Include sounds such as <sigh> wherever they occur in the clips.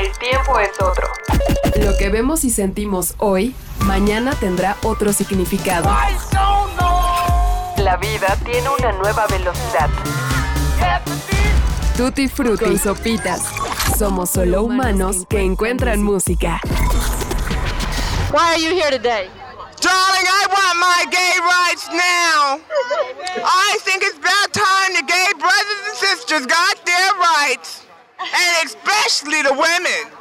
el tiempo es otro. Lo que vemos y sentimos hoy, mañana tendrá otro significado. La vida tiene una nueva velocidad. Tutti Frutti y sopitas. Somos solo humanos que encuentran música. Why are you here today? Darling, I want my gay rights now. <laughs> I think it's about time the gay brothers and sisters got their rights. And especially the women.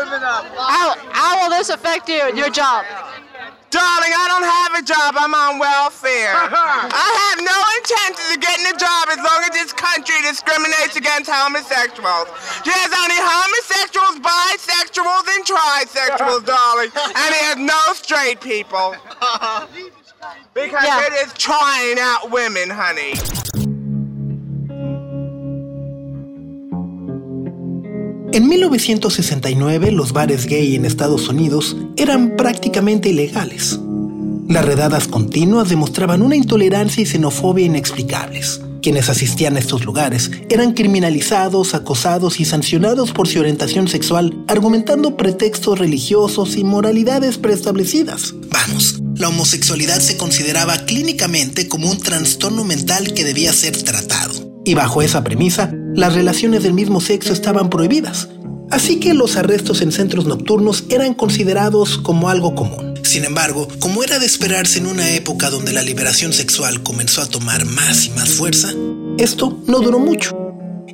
How, how will this affect you and your job? Darling, I don't have a job. I'm on welfare. <laughs> I have no intentions of getting a job as long as this country discriminates against homosexuals. There's only homosexuals, bisexuals, and trisexuals, darling. And there's no straight people. <laughs> Because Yeah. it is trying out women, honey. En 1969 los bares gay en Estados Unidos eran prácticamente ilegales. Las redadas continuas demostraban una intolerancia y xenofobia inexplicables. Quienes asistían a estos lugares eran criminalizados, acosados y sancionados por su orientación sexual, argumentando pretextos religiosos y moralidades preestablecidas. Vamos, la homosexualidad se consideraba clínicamente como un trastorno mental que debía ser tratado. Y bajo esa premisa, las relaciones del mismo sexo estaban prohibidas. Así que los arrestos en centros nocturnos eran considerados como algo común. Sin embargo, como era de esperarse en una época donde la liberación sexual comenzó a tomar más y más fuerza, esto no duró mucho.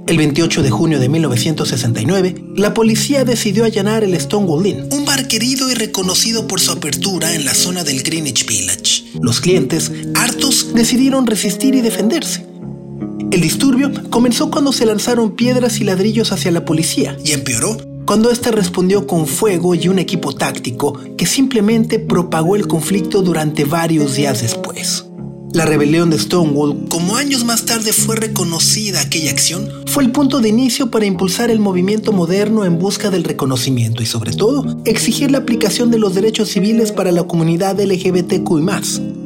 El 28 de junio de 1969, la policía decidió allanar el Stonewall Inn, un bar querido y reconocido por su apertura en la zona del Greenwich Village. Los clientes, hartos, decidieron resistir y defenderse. El disturbio comenzó cuando se lanzaron piedras y ladrillos hacia la policía y empeoró cuando ésta respondió con fuego y un equipo táctico que simplemente propagó el conflicto durante varios días después. La rebelión de Stonewall, como años más tarde fue reconocida aquella acción, fue el punto de inicio para impulsar el movimiento moderno en busca del reconocimiento y sobre todo exigir la aplicación de los derechos civiles para la comunidad LGBTQI+.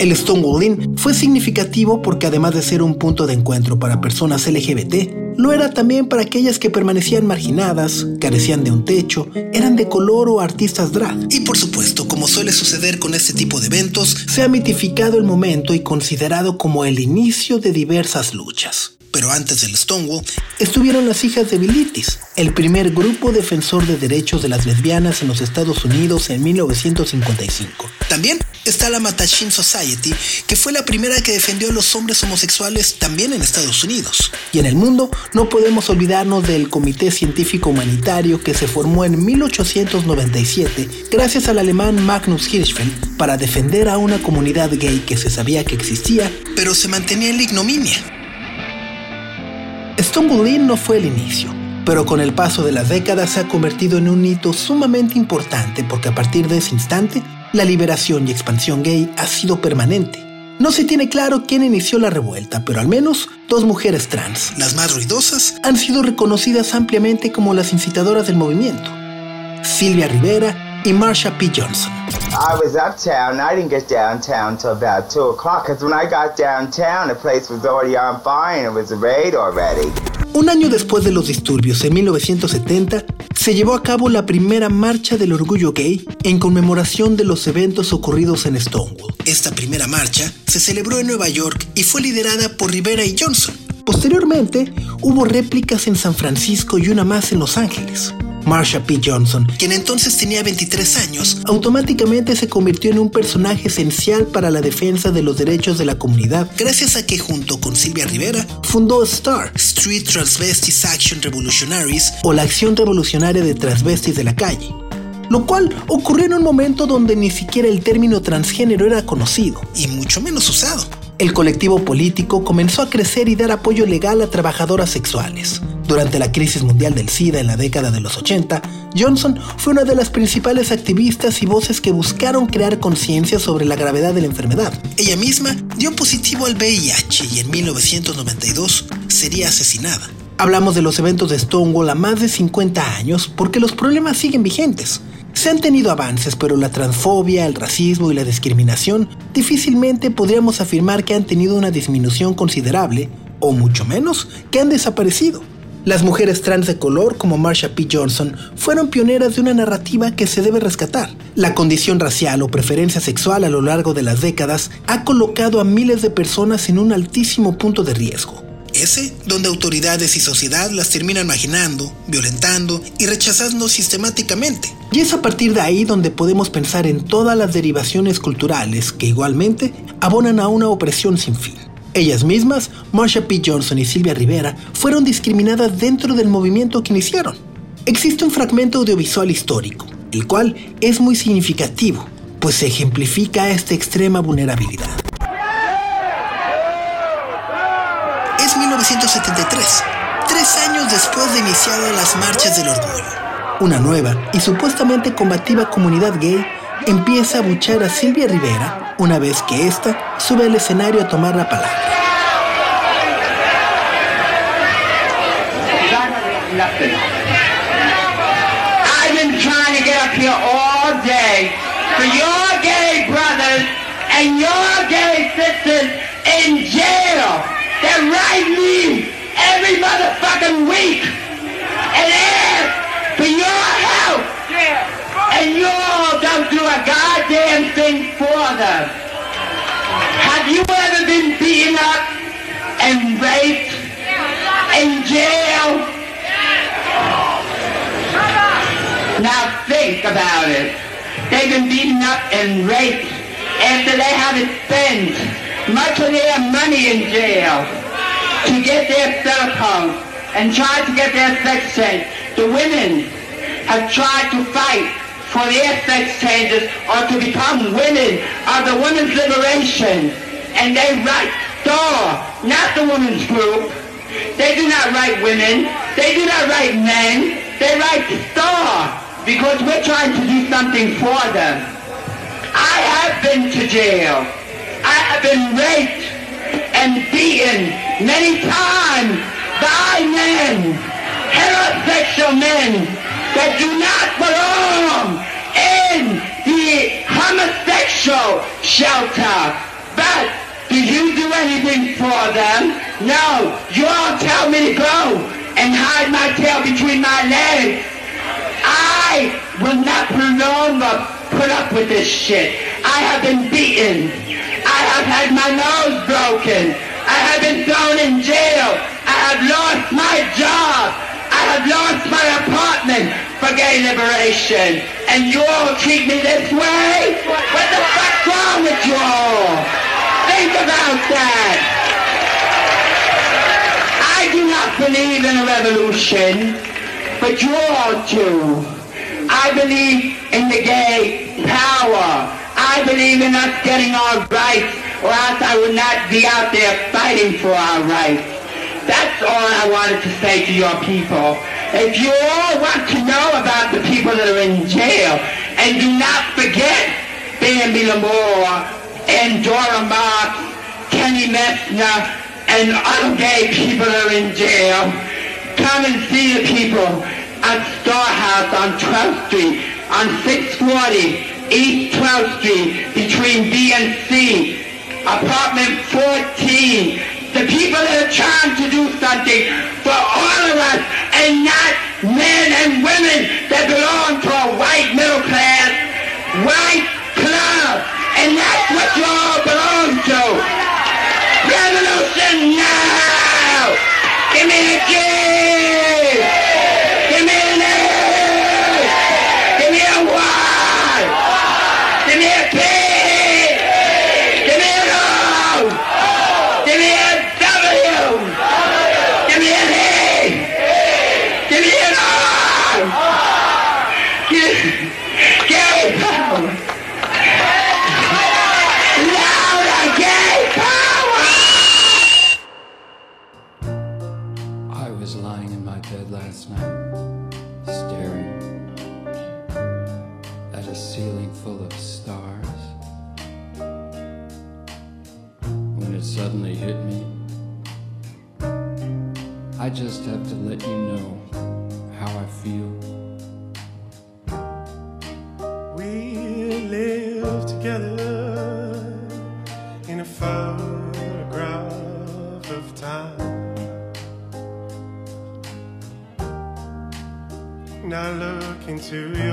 El Stonewall Inn fue significativo porque además de ser un punto de encuentro para personas LGBT, lo era también para aquellas que permanecían marginadas, carecían de un techo, eran de color o artistas drag. Y por supuesto, como suele suceder con este tipo de eventos, se ha mitificado el momento y considerado como el inicio de diversas luchas. Pero antes del Stonewall, estuvieron las hijas de Bilitis, el primer grupo defensor de derechos de las lesbianas en los Estados Unidos en 1955. También está la Mattachine Society, que fue la primera que defendió a los hombres homosexuales también en Estados Unidos. Y en el mundo no podemos olvidarnos del Comité Científico Humanitario que se formó en 1897 gracias al alemán Magnus Hirschfeld para defender a una comunidad gay que se sabía que existía, pero se mantenía en la ignominia. Stonewall no fue el inicio, pero con el paso de las décadas se ha convertido en un hito sumamente importante porque a partir de ese instante, la liberación y expansión gay ha sido permanente. No se tiene claro quién inició la revuelta, pero al menos dos mujeres trans, las más ruidosas, han sido reconocidas ampliamente como las incitadoras del movimiento. Silvia Rivera y Marsha P. Johnson. I was uptown. I didn't get downtown till about 2 o'clock because when I got downtown, the place was already on fire and it was a raid already. Un año después de los disturbios, en 1970, se llevó a cabo la primera marcha del orgullo gay en conmemoración de los eventos ocurridos en Stonewall. Esta primera marcha se celebró en Nueva York y fue liderada por Rivera y Johnson. Posteriormente, hubo réplicas en San Francisco y una más en Los Ángeles. Marsha P. Johnson, quien entonces tenía 23 años, automáticamente se convirtió en un personaje esencial para la defensa de los derechos de la comunidad, gracias a que junto con Silvia Rivera fundó STAR, Street Transvestites Action Revolutionaries, o la Acción Revolucionaria de Transvestis de la Calle. Lo cual ocurrió en un momento donde ni siquiera el término transgénero era conocido, y mucho menos usado. El colectivo político comenzó a crecer y dar apoyo legal a trabajadoras sexuales. Durante la crisis mundial del SIDA en la década de los 80, Johnson fue una de las principales activistas y voces que buscaron crear conciencia sobre la gravedad de la enfermedad. Ella misma dio positivo al VIH y en 1992 sería asesinada. Hablamos de los eventos de Stonewall a más de 50 años porque los problemas siguen vigentes. Se han tenido avances, pero la transfobia, el racismo y la discriminación difícilmente podríamos afirmar que han tenido una disminución considerable, o mucho menos, que han desaparecido. Las mujeres trans de color como Marsha P. Johnson fueron pioneras de una narrativa que se debe rescatar. La condición racial o preferencia sexual a lo largo de las décadas ha colocado a miles de personas en un altísimo punto de riesgo. Donde autoridades y sociedad las terminan marginando, violentando y rechazando sistemáticamente. Y es a partir de ahí donde podemos pensar en todas las derivaciones culturales que igualmente abonan a una opresión sin fin. Ellas mismas, Marsha P. Johnson y Silvia Rivera, fueron discriminadas dentro del movimiento que iniciaron. Existe un fragmento audiovisual histórico, el cual es muy significativo, pues ejemplifica esta extrema vulnerabilidad. Es 1973, tres años después de iniciadas las marchas del orgullo. Una nueva y supuestamente combativa comunidad gay empieza a buchar a Silvia Rivera una vez que ésta sube al escenario a tomar la palabra. I've been trying to get up here all day for your gay brothers and your gay sisters in jail. They're writing me every motherfucking week and ask for your help. And you all don't do a goddamn thing for them. Have you ever been beaten up and raped in jail? Now think about it. They've been beaten up and raped after they haven't spent much of their money in jail to get their cell phones and try to get their sex change. The women have tried to fight for their sex changes or to become women of the women's liberation. And they write STAR, not the women's group. They do not write women. They do not write men. They write STAR because we're trying to do something for them. I have been to jail. I have been raped and beaten many times by men, heterosexual men that do not belong in the homosexual shelter. But do you do anything for them? No. You all tell me to go and hide my tail between my legs. I will not longer put up with this shit. I have been beaten. I have had my nose broken. I have been thrown in jail. I have lost my job. I have lost my apartment for gay liberation. And you all treat me this way? What the fuck's wrong with you all? Think about that. I do not believe in a revolution, but you all do. I believe in the gay power. I believe in us getting our rights, or else I would not be out there fighting for our rights. That's all I wanted to say to your people. If you all want to know about the people that are in jail, and do not forget Bambi Lamore and Dora Marks, Kenny Messner, and other gay people that are in jail, come and see the people at Star House on 12th Street, on 640 East 12th Street, between B and C, apartment 14. The people that are trying to do something for all of us and not men and women that belong to a white middle class, white club. And that's what you all belong to. Revolution now! Give me a G! Ceiling full of stars. When it suddenly hit me, I just have to let you know how I feel. We live together in a photograph of time. Now look into your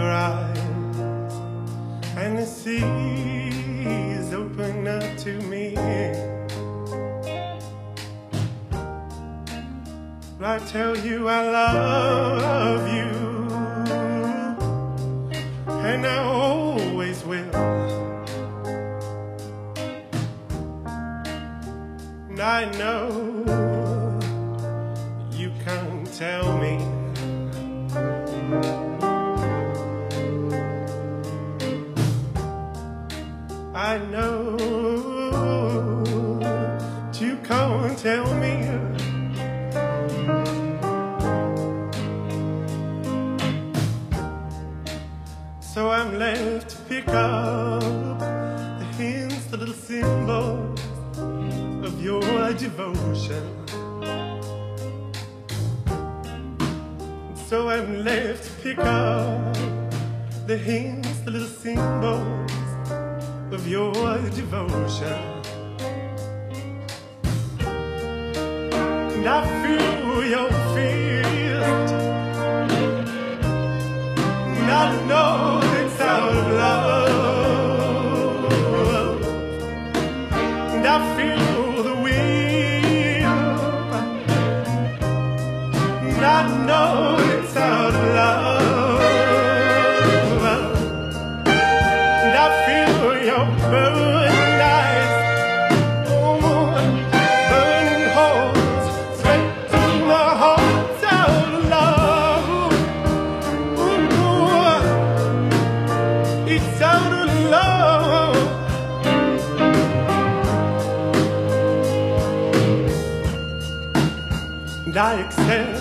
I accept and I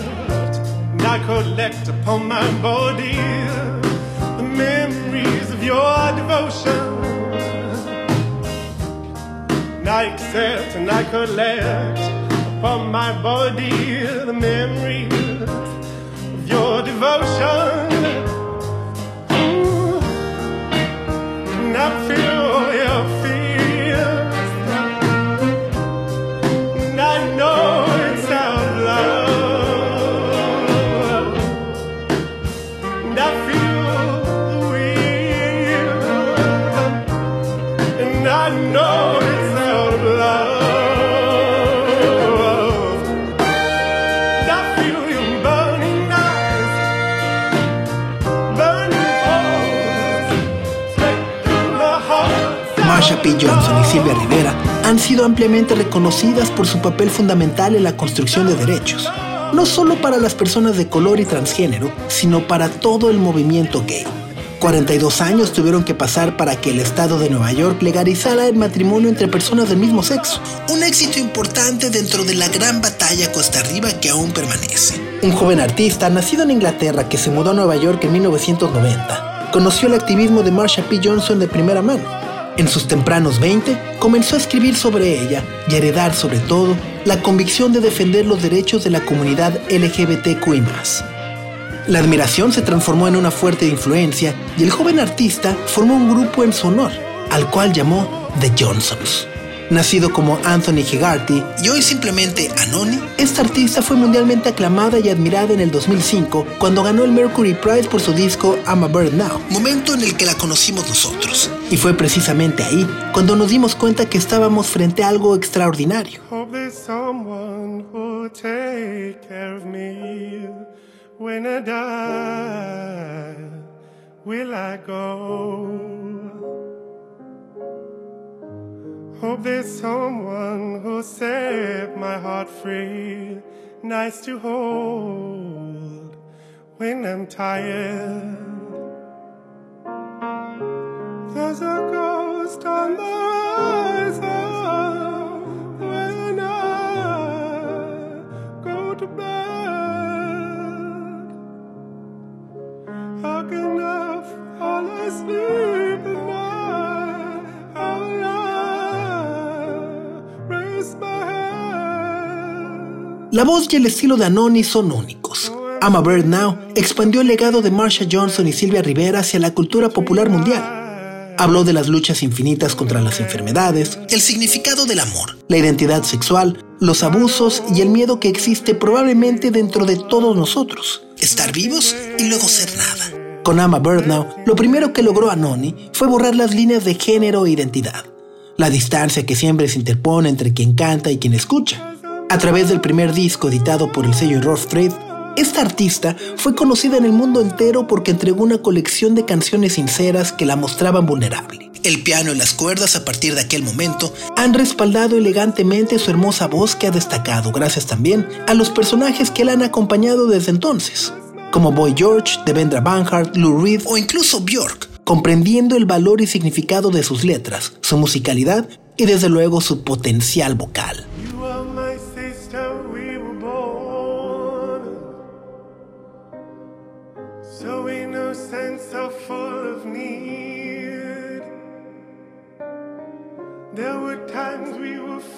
collect upon my body the memories of your devotion. And I accept and I collect upon my body the memories of your devotion. Ooh, and I feel Johnson y Silvia Rivera han sido ampliamente reconocidas por su papel fundamental en la construcción de derechos, no solo para las personas de color y transgénero, sino para todo el movimiento gay. 42 años tuvieron que pasar para que el estado de Nueva York legalizara el matrimonio entre personas del mismo sexo. Un éxito importante dentro de la gran batalla costa arriba que aún permanece. Un joven artista nacido en Inglaterra que se mudó a Nueva York en 1990 conoció el activismo de Marsha P. Johnson de primera mano. En sus tempranos 20, comenzó a escribir sobre ella y a heredar sobre todo la convicción de defender los derechos de la comunidad LGBTQI+. La admiración se transformó en una fuerte influencia y el joven artista formó un grupo en su honor, al cual llamó The Johnsons. Nacido como Anthony Hegarty y hoy simplemente Anoni, esta artista fue mundialmente aclamada y admirada en el 2005 cuando ganó el Mercury Prize por su disco I'm a Bird Now, momento en el que la conocimos nosotros. Y fue precisamente ahí cuando nos dimos cuenta que estábamos frente a algo extraordinario. Will I go? Hope there's someone who'll set my heart free, nice to hold when I'm tired. There's a ghost on the La voz y el estilo de Anoni son únicos. I'm Bird Now expandió el legado de Marsha Johnson y Silvia Rivera hacia la cultura popular mundial. Habló de las luchas infinitas contra las enfermedades, el significado del amor, la identidad sexual, los abusos y el miedo que existe probablemente dentro de todos nosotros. estar vivos y luego ser nada. Con Ama Birdnow, lo primero que logró Anoni fue borrar las líneas de género e identidad, la distancia que siempre se interpone entre quien canta y quien escucha. A través del primer disco editado por el sello Rough Trade, esta artista fue conocida en el mundo entero porque entregó una colección de canciones sinceras que la mostraban vulnerable. El piano y las cuerdas a partir de aquel momento han respaldado elegantemente su hermosa voz que ha destacado gracias también a los personajes que la han acompañado desde entonces, como Boy George, Devendra Banhart, Lou Reed o incluso Björk, comprendiendo el valor y significado de sus letras, su musicalidad y desde luego su potencial vocal.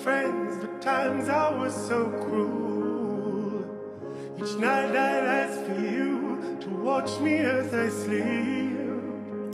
Friends, but times I was so cruel. Each night I'd ask for you to watch me as I sleep.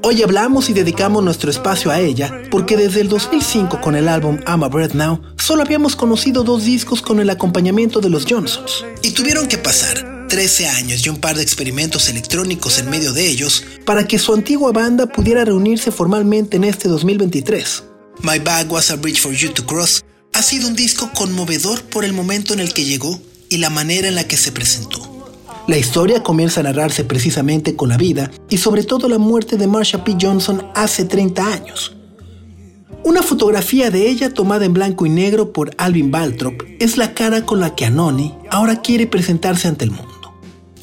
Hoy hablamos y dedicamos nuestro espacio a ella porque desde el 2005 con el álbum I'm a Breath Now solo habíamos conocido dos discos con el acompañamiento de los Johnsons y tuvieron que pasar 13 años y un par de experimentos electrónicos en medio de ellos para que su antigua banda pudiera reunirse formalmente en este 2023. My Bag Was a Bridge for You to Cross ha sido un disco conmovedor por el momento en el que llegó y la manera en la que se presentó. La historia comienza a narrarse precisamente con la vida y sobre todo la muerte de Marsha P. Johnson hace 30 años. Una fotografía de ella tomada en blanco y negro por Alvin Baltrop es la cara con la que Anoni ahora quiere presentarse ante el mundo.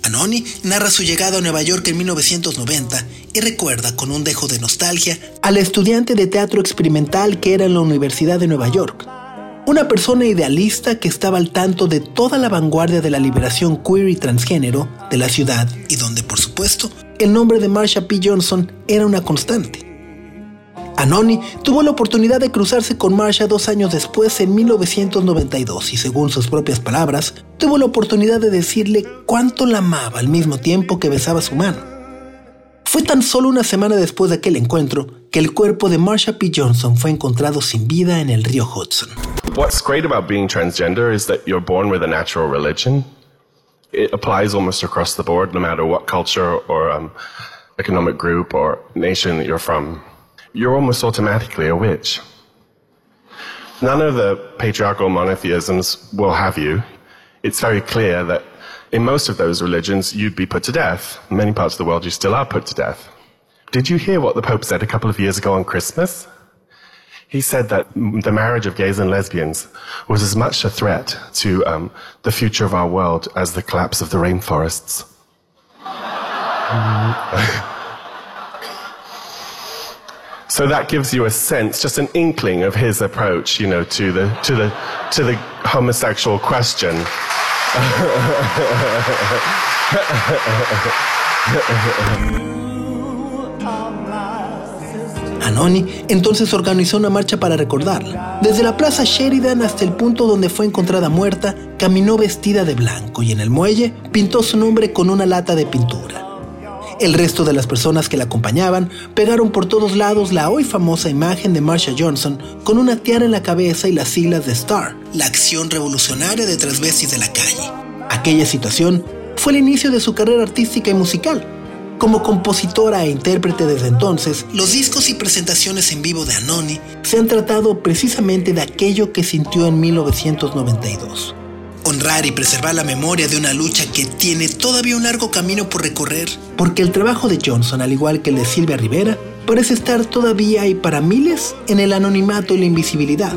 Anoni narra su llegada a Nueva York en 1990 y recuerda con un dejo de nostalgia al estudiante de teatro experimental que era en la Universidad de Nueva York. Una persona idealista que estaba al tanto de toda la vanguardia de la liberación queer y transgénero de la ciudad y donde, por supuesto, el nombre de Marsha P. Johnson era una constante. Anoni tuvo la oportunidad de cruzarse con Marsha dos años después, en 1992, y según sus propias palabras, tuvo la oportunidad de decirle cuánto la amaba al mismo tiempo que besaba su mano. Fue tan solo una semana después de aquel encuentro que el cuerpo de Marsha P. Johnson fue encontrado sin vida en el río Hudson. What's great about being transgender is that you're born with a natural religion. It applies almost across the board, no matter what culture or um, economic group or nation that you're from. you're almost automatically a witch. None of the patriarchal monotheisms will have you. It's very clear that in most of those religions, you'd be put to death. In many parts of the world, you still are put to death. Did you hear what the Pope said a couple of years ago on Christmas? He said that the marriage of gays and lesbians was as much a threat to um, the future of our world as the collapse of the rainforests. <laughs> So that gives you a sense, just an inkling of his approach, you know, to the to the to the homosexual question. <laughs> Anoni entonces organizó una marcha para recordarla. Desde la plaza Sheridan hasta el punto donde fue encontrada muerta, caminó vestida de blanco y en el muelle pintó su nombre con una lata de pintura. El resto de las personas que la acompañaban pegaron por todos lados la hoy famosa imagen de Marsha Johnson con una tiara en la cabeza y las siglas de STAR, la acción revolucionaria de transvestis de la calle. Aquella situación fue el inicio de su carrera artística y musical. Como compositora e intérprete desde entonces, los discos y presentaciones en vivo de Anoni se han tratado precisamente de aquello que sintió en 1992 honrar y preservar la memoria de una lucha que tiene todavía un largo camino por recorrer, porque el trabajo de Johnson, al igual que el de Silvia Rivera, parece estar todavía y para miles en el anonimato y la invisibilidad.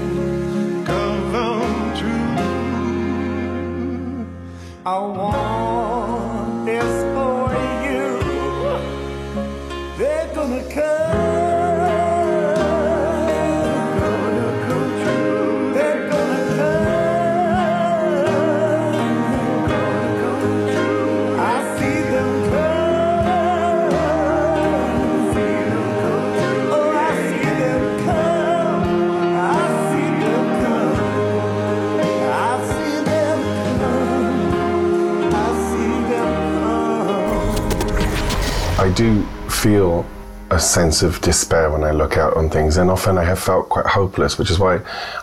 Feel a sense of despair when I look out on things, and often I have felt quite hopeless, which is why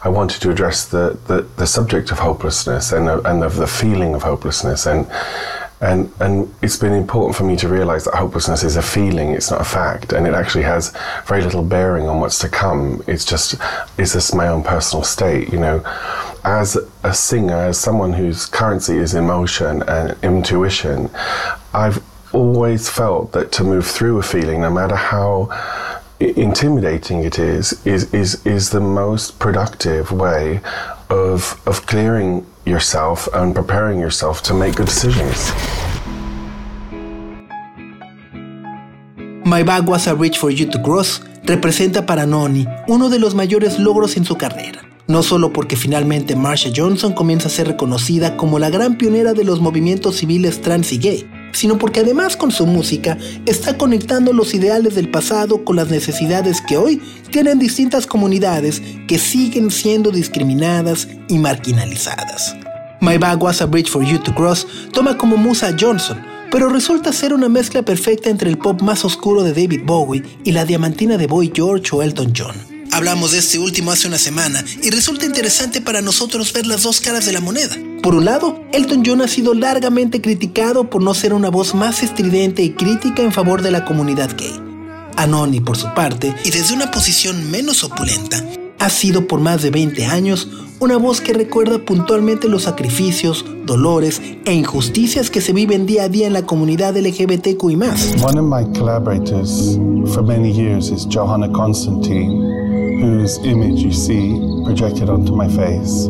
I wanted to address the, the, the subject of hopelessness and, uh, and of the feeling of hopelessness. And And, and it's been important for me to realize that hopelessness is a feeling, it's not a fact, and it actually has very little bearing on what's to come. It's just, it's just my own personal state, you know. As a singer, as someone whose currency is emotion and intuition, I've always felt that to move through a feeling, no matter how intimidating it is, is, is, is the most productive way of, of clearing yourself and preparing yourself to make good decisions. My Bag Was a Bridge for You to Cross representa para Noni uno de los mayores logros en su carrera. No solo porque finalmente Marsha Johnson comienza a ser reconocida como la gran pionera de los movimientos civiles trans y gay, sino porque además con su música está conectando los ideales del pasado con las necesidades que hoy tienen distintas comunidades que siguen siendo discriminadas y marginalizadas. My Bag Was a Bridge for You to Cross toma como musa Johnson, pero resulta ser una mezcla perfecta entre el pop más oscuro de David Bowie y la diamantina de Boy George o Elton John. Hablamos de este último hace una semana y resulta interesante para nosotros ver las dos caras de la moneda. Por un lado, Elton John ha sido largamente criticado por no ser una voz más estridente y crítica en favor de la comunidad gay. Anoni, por su parte, y desde una posición menos opulenta, ha sido por más de 20 años una voz que recuerda puntualmente los sacrificios, dolores e injusticias que se viven día a día en la comunidad LGBTQI+. One of my collaborators for many years is Johanna Constantine, whose image you see projected onto my face.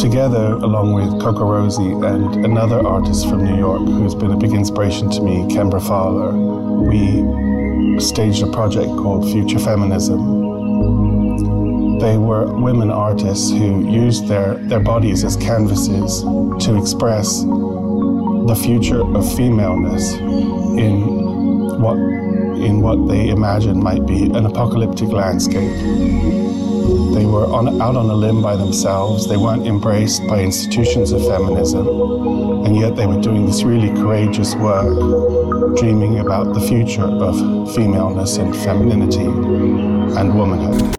Together, along with Coco Rosie and another artist from New York who's been a big inspiration to me, Kembra Fowler, we staged a project called Future Feminism. They were women artists who used their, their bodies as canvases to express the future of femaleness in what, in what they imagined might be an apocalyptic landscape. They were on, out on a limb by themselves. They weren't embraced by institutions of feminism. And yet they were doing this really courageous work, dreaming about the future of femaleness and femininity and womanhood.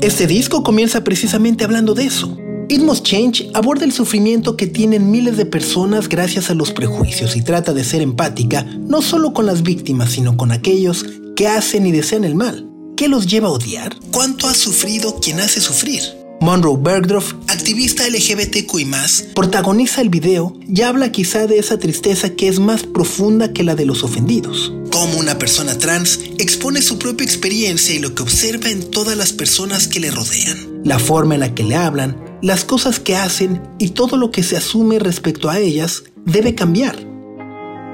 Este disco comienza precisamente hablando de eso. It Must Change aborda el sufrimiento que tienen miles de personas gracias a los prejuicios y trata de ser empática no solo con las víctimas, sino con aquellos que hacen y desean el mal. ¿Qué los lleva a odiar? ¿Cuánto ha sufrido quien hace sufrir? Monroe Bergdorf, activista LGBTQI+, protagoniza el video y habla quizá de esa tristeza que es más profunda que la de los ofendidos. Como una persona trans expone su propia experiencia y lo que observa en todas las personas que le rodean. La forma en la que le hablan, las cosas que hacen y todo lo que se asume respecto a ellas debe cambiar.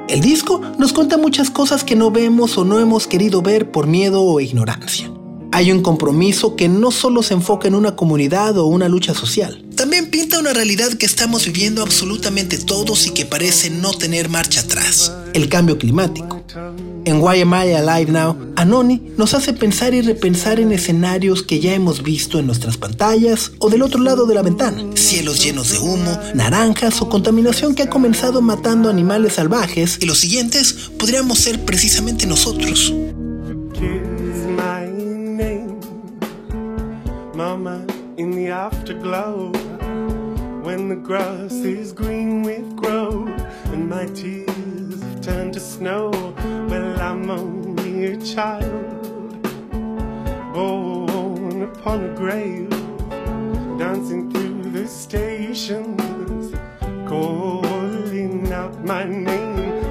El disco nos cuenta muchas cosas que no vemos o no hemos querido ver por miedo o ignorancia. Hay un compromiso que no solo se enfoca en una comunidad o una lucha social. También pinta una realidad que estamos viviendo absolutamente todos y que parece no tener marcha atrás. El cambio climático. En Why Am I Alive Now, Anoni nos hace pensar y repensar en escenarios que ya hemos visto en nuestras pantallas o del otro lado de la ventana. Cielos llenos de humo, naranjas o contaminación que ha comenzado matando animales salvajes y los siguientes podríamos ser precisamente nosotros.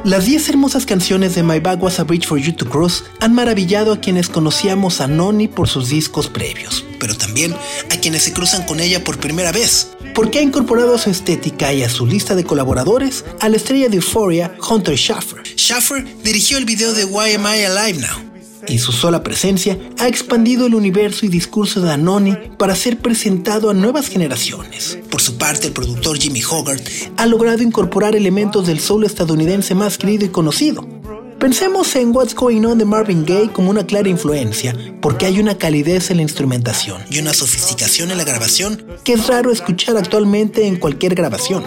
Las 10 hermosas canciones de My Bag Was a Bridge for You to Cross han maravillado a quienes conocíamos a Noni por sus discos previos, pero también a quienes se cruzan con ella por primera vez, porque ha incorporado a su estética y a su lista de colaboradores a la estrella de Euphoria, Hunter Schaffer. Schaffer dirigió el video de Why Am I Alive Now? y su sola presencia ha expandido el universo y discurso de Anoni para ser presentado a nuevas generaciones. Por su parte, el productor Jimmy Hogarth ha logrado incorporar elementos del soul estadounidense más querido y conocido. Pensemos en What's Going On de Marvin Gaye como una clara influencia, porque hay una calidez en la instrumentación y una sofisticación en la grabación que es raro escuchar actualmente en cualquier grabación.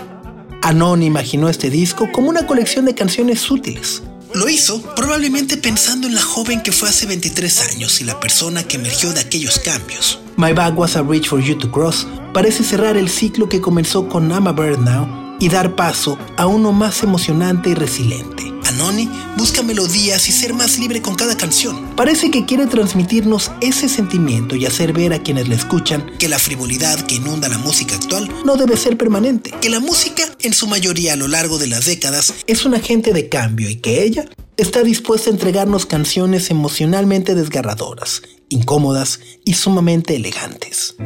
Anoni imaginó este disco como una colección de canciones sutiles, lo hizo probablemente pensando en la joven que fue hace 23 años y la persona que emergió de aquellos cambios. My Bag Was a Bridge for You to Cross parece cerrar el ciclo que comenzó con I'm a Bird Now y dar paso a uno más emocionante y resiliente. Anoni busca melodías y ser más libre con cada canción. Parece que quiere transmitirnos ese sentimiento y hacer ver a quienes le escuchan que la frivolidad que inunda la música actual no debe ser permanente, que la música, en su mayoría a lo largo de las décadas, es un agente de cambio y que ella está dispuesta a entregarnos canciones emocionalmente desgarradoras, incómodas y sumamente elegantes.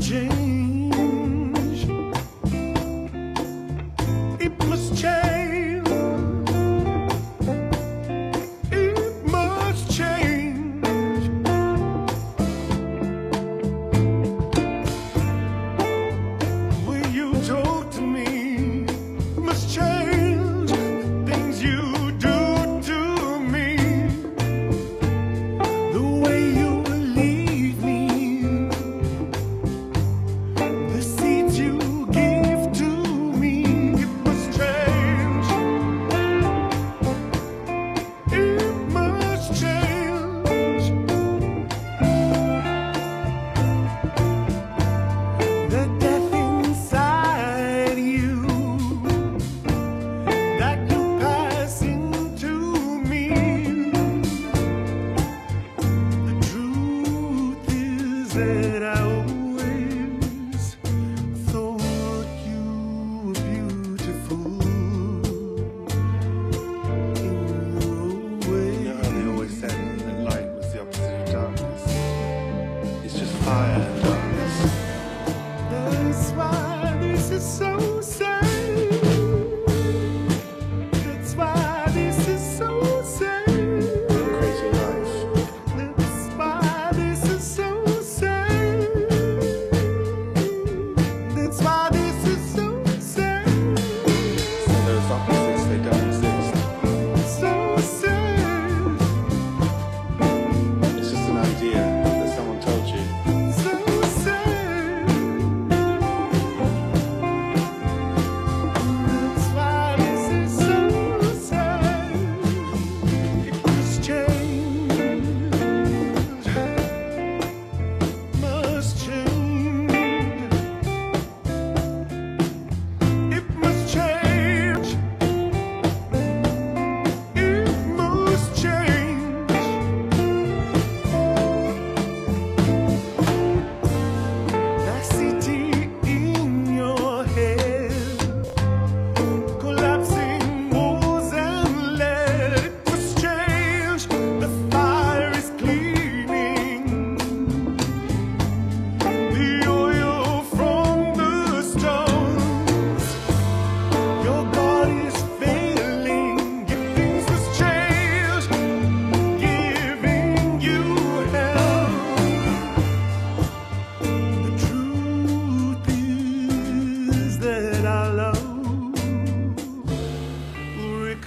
Change.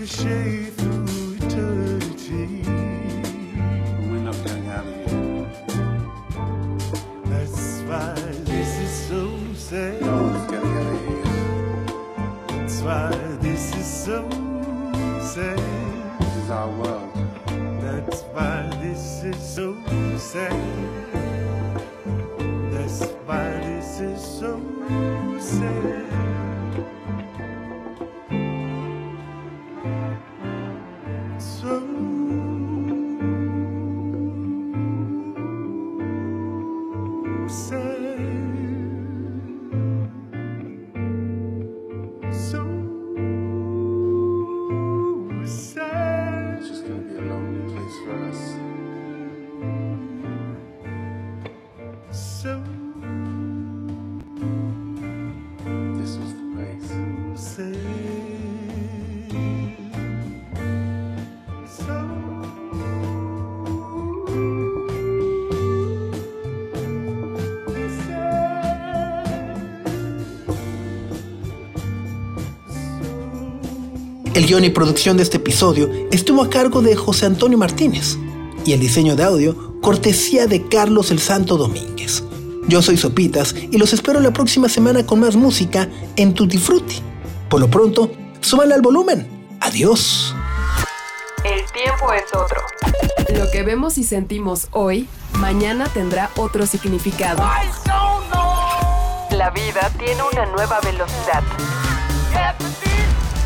Ricochet through eternity. We're not going out of here. That's why this is so sad. No one's getting out of here. That's why this is so sad. This is our world. That's why this is so sad. That's why this is so sad. El guion y producción de este episodio estuvo a cargo de José Antonio Martínez y el diseño de audio cortesía de Carlos el Santo Domínguez. Yo soy Sopitas y los espero la próxima semana con más música en Tutti Frutti. Por lo pronto, súbanle al volumen. Adiós. El tiempo es otro. Lo que vemos y sentimos hoy, mañana tendrá otro significado. La vida tiene una nueva velocidad.